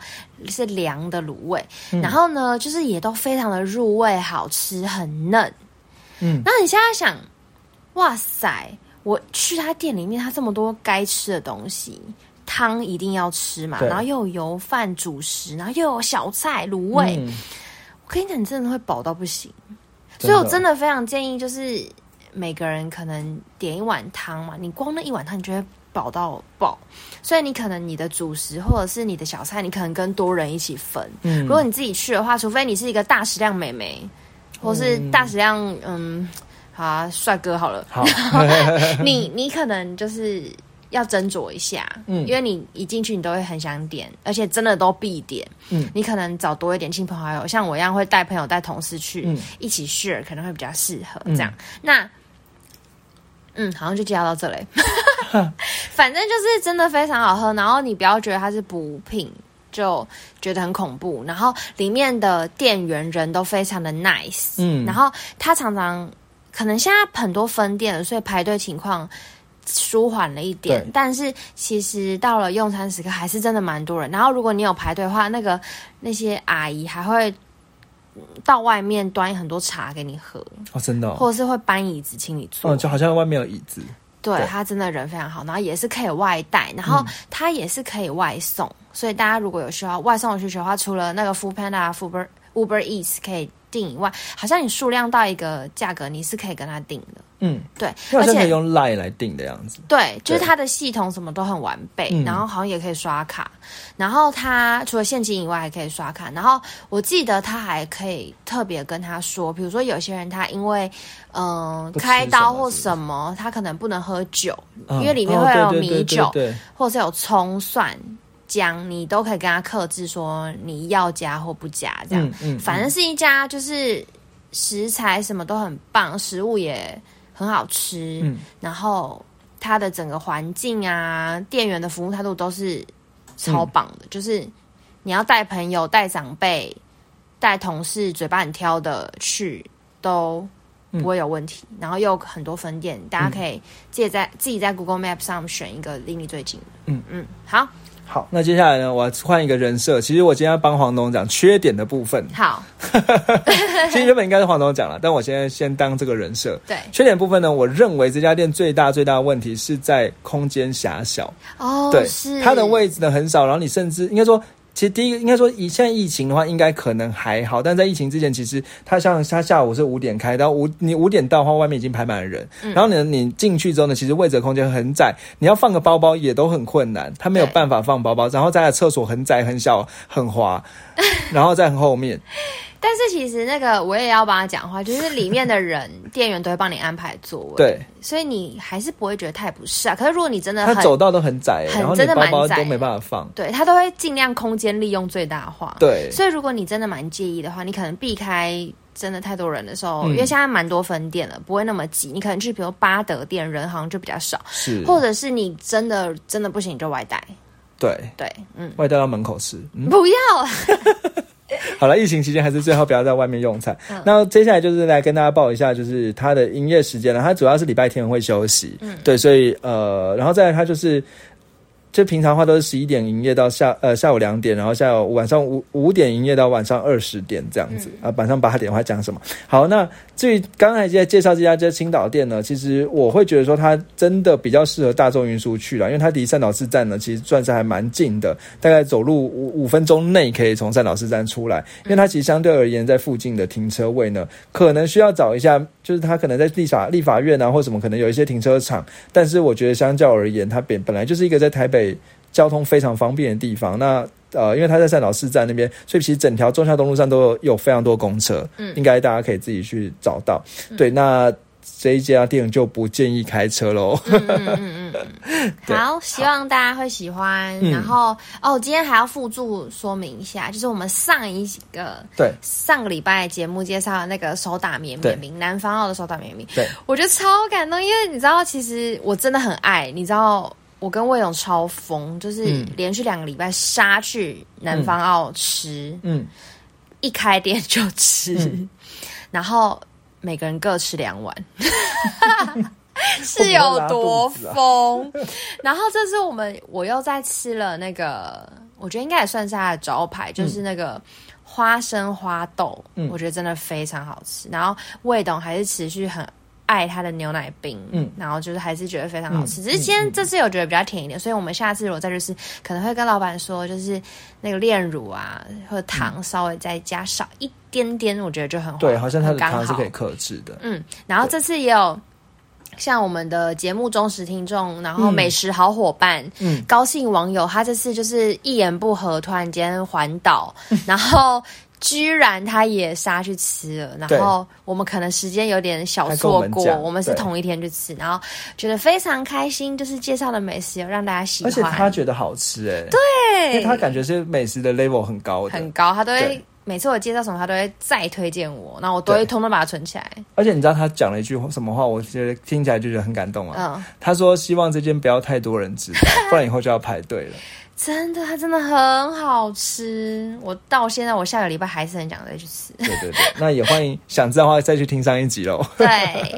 是凉的卤味，嗯。然后呢，就是也都非常的入味，好吃，很嫩。嗯。那你现在想，哇塞，我去他店里面，他这么多该吃的东西，汤一定要吃嘛，然后又有油饭主食，然后又有小菜卤味，嗯。我跟你讲，你真的会饱到不行。所以我真的非常建议，就是每个人可能点一碗汤嘛，你光那一碗汤，你就会饱到爆。所以你可能你的主食或者是你的小菜，你可能跟多人一起分。嗯如果你自己去的话，除非你是一个大食量美眉，或是大食量嗯，好啊，帅哥好了，好，你你可能就是要斟酌一下，嗯因为你一进去你都会很想点，而且真的都必点。嗯你可能找多一点亲朋好友，像我一样会带朋友带同事去，嗯一起 share 可能会比较适合嗯这样。那嗯，好像就介绍到这里。反正就是真的非常好喝，然后你不要觉得它是补品。就觉得很恐怖，然后里面的店员人都非常的 nice，嗯然后他常常可能现在很多分店，所以排队情况舒缓了一点，但是其实到了用餐时刻还是真的蛮多人。然后如果你有排队的话，那个那些阿姨还会嗯到外面端很多茶给你喝，哦，真的哦，或者是会搬椅子请你坐。嗯，就好像外面有椅子，对对。他真的人非常好，然后也是可以外带，然后他也是可以外送，所以大家如果有需要外送的需求的话，除了那个 Food Panda、Uber Uber Eats 可以订以外，好像你数量到一个价格，你是可以跟他定的。嗯，对，好而且像可以用 Line 来定的样子。对，就是对它的系统什么都很完备，嗯然后好像也可以刷卡，然后它除了现金以外还可以刷卡，然后我记得他还可以特别跟他说，比如说有些人他因为嗯、开刀或什么他可能不能喝酒，嗯因为里面哦会有米酒，对对或者是有葱蒜。姜，你都可以跟他克制，说你要加或不加，这样。嗯嗯反正是一家就是食材什么都很棒，食物也很好吃，嗯。然后它的整个环境啊，店员的服务态度都是超棒的，嗯。就是你要带朋友、带长辈、带同事，嘴巴很挑的去都。不会有问题，然后又有很多分店，大家可以自己在自己在 Google Map 上选一个离你最近的。嗯。嗯，好好，那接下来呢，我要换一个人设。其实我今天要帮黄董讲缺点的部分，好，其实原本应该是黄董讲了，但我现在先当这个人设。对缺点部分呢，我认为这家店最大最大的问题是在空间狭小。哦，对，是它的位置呢很少，然后你甚至应该说。其实第一个应该说，以现在疫情的话，应该可能还好，但在疫情之前，其实它像它下午是五点开，到五你五点到的话，外面已经排满了人。嗯然后呢，你进去之后呢，其实位置空间很窄，你要放个包包也都很困难，它没有对办法放包包。然后再来厕所很窄很小很滑，然后在很后面。但是其实那个我也要帮他讲话，就是里面的人店员都会帮你安排座位，对，所以你还是不会觉得太不适啊。可是如果你真的很它走道都很窄，很然后你真的蛮窄包包都没办法放。对他都会尽量空间利用最大化。，对，所以如果你真的蛮介意的话，你可能避开真的太多人的时候，嗯因为现在蛮多分店了，不会那么挤。你可能去比如巴德店，人好像就比较少，是，或者是你真的真的不行你就外带。对，对，嗯，外带到门口吃。嗯，不要啦，好了，疫情期间还是最好不要在外面用餐。嗯那接下来就是来跟大家报一下，就是它的营业时间了。它主要是礼拜天会休息，嗯，对，所以呃，然后再来它就是。就平常的话都是十一点营业到下呃下午两点，然后下午晚上五五点营业到晚上二十点这样子、啊，晚上八点我还讲什么？好，那至于刚才在介绍这家这青岛店呢，其实我会觉得说它真的比较适合大众运输去了，因为它离善导市站呢其实算是还蛮近的，大概走路五五分钟内可以从善导市站出来，因为它其实相对而言在附近的停车位呢，可能需要找一下，就是它可能在立法立法院啊或什么可能有一些停车场，但是我觉得相较而言，它本本来就是一个在台北交通非常方便的地方，那。呃，因为它在善导市站那边，所以其实整条中孝东路上都有有非常多公车，嗯应该大家可以自己去找到。对，那这一家店就不建议开车喽。嗯嗯嗯嗯 嗯，好，希望大家会喜欢。嗯然后哦，今天还要附注说明一下，就是我们上一个对上个礼拜的节目介绍的那个手打绵对绵冰，南方澳的手打绵绵冰，对，我觉得超感动，因为你知道，其实我真的很爱，你知道。我跟魏勇超疯，就是嗯。连续两个礼拜杀去南方澳吃，嗯，一开店就吃，嗯。然后每个人各吃两碗，是有多疯？然后这次我们我又再吃了那个，我觉得应该也算是它的招牌，就是那个。花生花豆，嗯。我觉得真的非常好吃。然后魏董还是持续很爱它的牛奶冰，嗯然后就是还是觉得非常好吃。嗯只是今天这次我觉得比较甜一点，所以我们下次如果再就是，可能会跟老板说，就是那个炼乳啊或者糖稍微再加少一点点，我觉得就很好。对，好像它的糖是可以克制的。嗯，然后这次也有像我们的节目忠实听众，然后美食好伙伴，嗯高兴网友，他这次就是一言不合，突然间环岛，然后。居然他也杀去吃了，然后我们可能时间有点小错过，我们讲我们是同一天去吃，然后觉得非常开心，就是介绍的美食有让大家喜欢，而且他觉得好吃哎、对，因为他感觉是美食的 level 很高的，很高，他都会每次我介绍什么，他都会再推荐我，然后我都会对。通通把它存起来。而且你知道他讲了一句什么话，我觉得听起来就觉得很感动啊。嗯，他说希望这间不要太多人知道，不然以后就要排队了。真的，它真的很好吃。我到现在，我下个礼拜还是很想再去吃。对对对，那也欢迎想知道的话再去听上一集喽。对，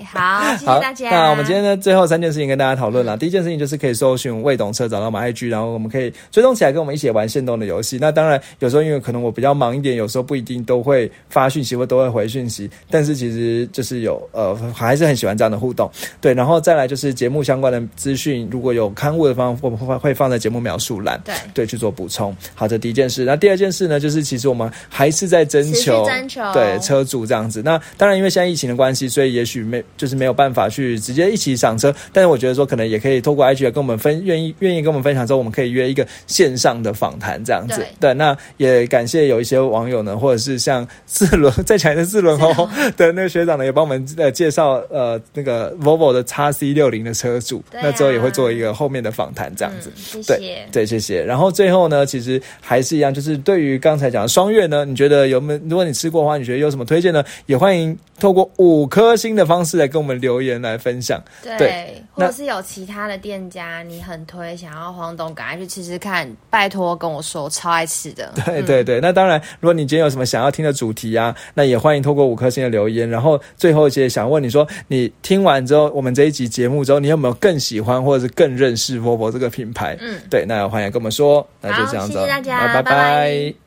好，谢谢，大家。那我们今天呢，最后三件事情跟大家讨论了。第一件事情就是可以搜寻未懂车找到我们 IG，然后我们可以追踪起来，跟我们一起玩线动的游戏。那当然，有时候因为可能我比较忙一点，有时候不一定都会发讯息或都会回讯息，但是其实就是有呃，还是很喜欢这样的互动。对，然后再来就是节目相关的资讯，如果有刊物的方，我们会会放在节目描述栏。对对，去做补充。好，这第一件事。那第二件事呢，就是其实我们还是在征求征求对车主这样子。那当然，因为现在疫情的关系，所以也许没就是没有办法去直接一起上车。但是我觉得说，可能也可以透过 IG 来跟我们分，愿意愿意跟我们分享之后，我们可以约一个线上的访谈这样子。对，那也感谢有一些网友呢，或者是像四轮再起来的四轮哦的那个学长呢，也帮我们呃介绍呃那个 Volvo 的 x C 六零的车主。那之后也会做一个后面的访谈这样子。对对，谢谢。然后最后呢，其实还是一样，就是对于刚才讲的双月呢，你觉得有没有？如果你吃过的话，你觉得有什么推荐呢？也欢迎透过五颗星的方式来跟我们留言来分享。对，或者是有其他的店家你很推，想要黄董赶快去吃吃看，拜托跟我说，超爱吃的。对对对，那当然，如果你今天有什么想要听的主题啊，那也欢迎透过五颗星的留言。然后最后一些想问你说，你听完之后，我们这一集节目之后，你有没有更喜欢或者是更认识 Volvo 这个品牌？嗯，对，那欢迎跟我们说。那就这样子，谢谢大家，拜拜。